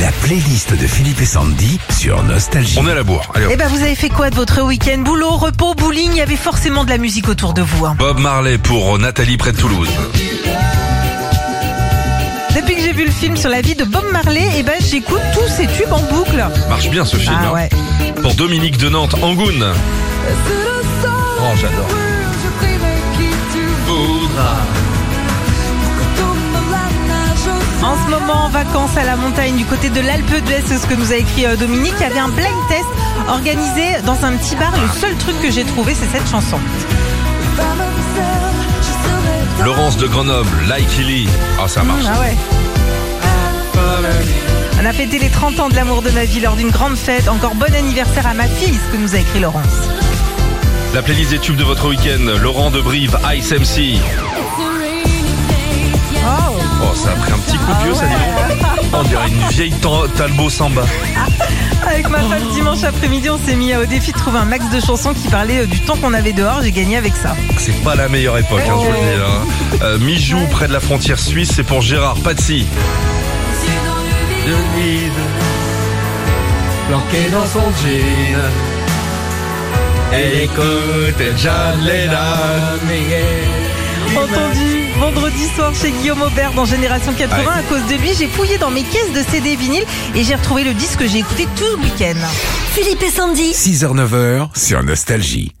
La playlist de Philippe et Sandy sur Nostalgie. On est à la bourre. Allez, hop. Eh ben, vous avez fait quoi de votre week-end? Boulot, repos, bowling? Il y avait forcément de la musique autour de vous. hein. Bob Marley pour Nathalie près de Toulouse. Depuis que j'ai vu le film sur la vie de Bob Marley, eh ben, j'écoute tous ces tubes en boucle. Marche bien ce film. Ah hein. ouais. Pour Dominique de Nantes, Angoune. Oh, j'adore. En vacances à la montagne du côté de l'Alpe d'Huez, c'est ce que nous a écrit euh, Dominique. Il y avait un blind test organisé dans un petit bar. Le seul truc que j'ai trouvé, c'est cette chanson. Laurence de Grenoble, Like Lee. Ah, ça marche. Ah ouais. On a fêté les 30 ans de l'amour de ma vie lors d'une grande fête. Encore bon anniversaire à ma fille, ce que nous a écrit Laurence. La playlist des tubes de votre week-end, Laurent de Brive, Ice MC. Oh, Oh, ça a pris un vieux, ça dit donc. On dirait une vieille ta- Talbot Samba. avec ma femme dimanche après-midi, on s'est mis au défi de trouver un max de chansons qui parlaient euh, du temps qu'on avait dehors. J'ai gagné avec ça. C'est pas la meilleure époque, hein, je vous le dis. hein. Euh, Mijou, près de la frontière suisse, c'est pour Gérard Patsy. planqué dans son jean. Elle écoute John Lennon. Entendu vendredi soir chez Guillaume Aubert dans Génération 80. Ouais. À cause de lui, j'ai fouillé dans mes caisses de CD vinyle et j'ai retrouvé le disque que j'ai écouté tout le week-end. Philippe et Sandy. 6h-9h sur Nostalgie.